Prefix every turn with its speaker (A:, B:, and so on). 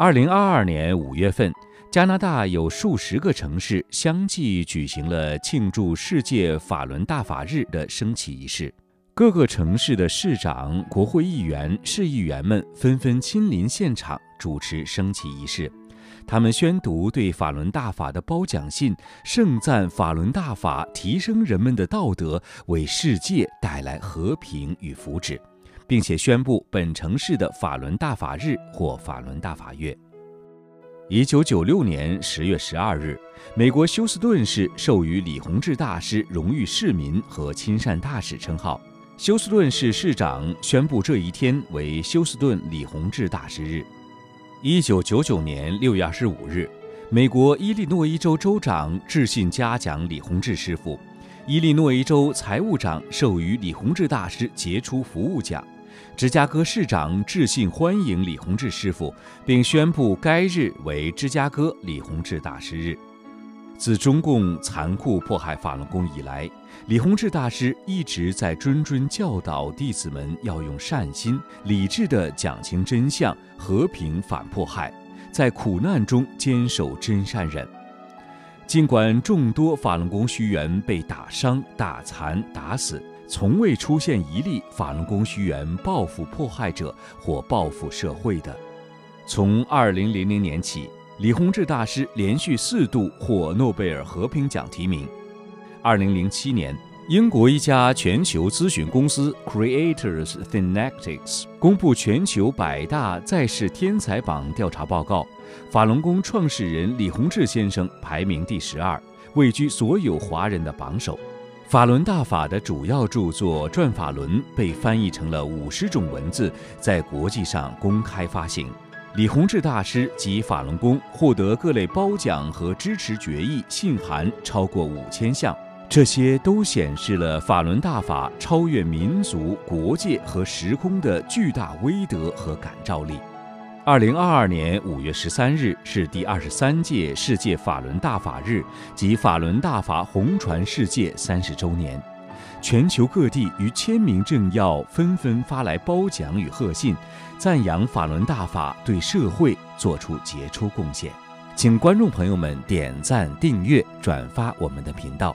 A: 二零二二年五月份，加拿大有数十个城市相继举行了庆祝世界法轮大法日的升旗仪式。各个城市的市长、国会议员、市议员们纷纷亲临现场主持升旗仪式。他们宣读对法轮大法的褒奖信，盛赞法轮大法提升人们的道德，为世界带来和平与福祉，并且宣布本城市的法轮大法日或法轮大法月。一九九六年十月十二日，美国休斯顿市授予李洪志大师荣誉市民和亲善大使称号。休斯顿市市长宣布这一天为休斯顿李洪志大师日。一九九九年六月二十五日，美国伊利诺伊州州长致信嘉奖李洪志师傅，伊利诺伊州财务长授予李洪志大师杰出服务奖，芝加哥市长致信欢迎李洪志师傅，并宣布该日为芝加哥李洪志大师日。自中共残酷迫害法轮功以来，李洪志大师一直在谆谆教导弟子们要用善心、理智地讲清真相，和平反迫害，在苦难中坚守真善忍。尽管众多法轮功学员被打伤、打残、打死，从未出现一例法轮功学员报复迫害者或报复社会的。从2000年起。李洪志大师连续四度获诺贝尔和平奖提名。二零零七年，英国一家全球咨询公司 Creators Thinetics 公布全球百大在世天才榜调查报告，法轮功创始人李洪志先生排名第十二，位居所有华人的榜首。法轮大法的主要著作《转法轮》被翻译成了五十种文字，在国际上公开发行。李洪志大师及法轮功获得各类褒奖和支持决议信函超过五千项，这些都显示了法轮大法超越民族、国界和时空的巨大威德和感召力。二零二二年五月十三日是第二十三届世界法轮大法日及法轮大法红传世界三十周年。全球各地逾千名政要纷纷发来褒奖与贺信，赞扬法轮大法对社会做出杰出贡献。请观众朋友们点赞、订阅、转发我们的频道。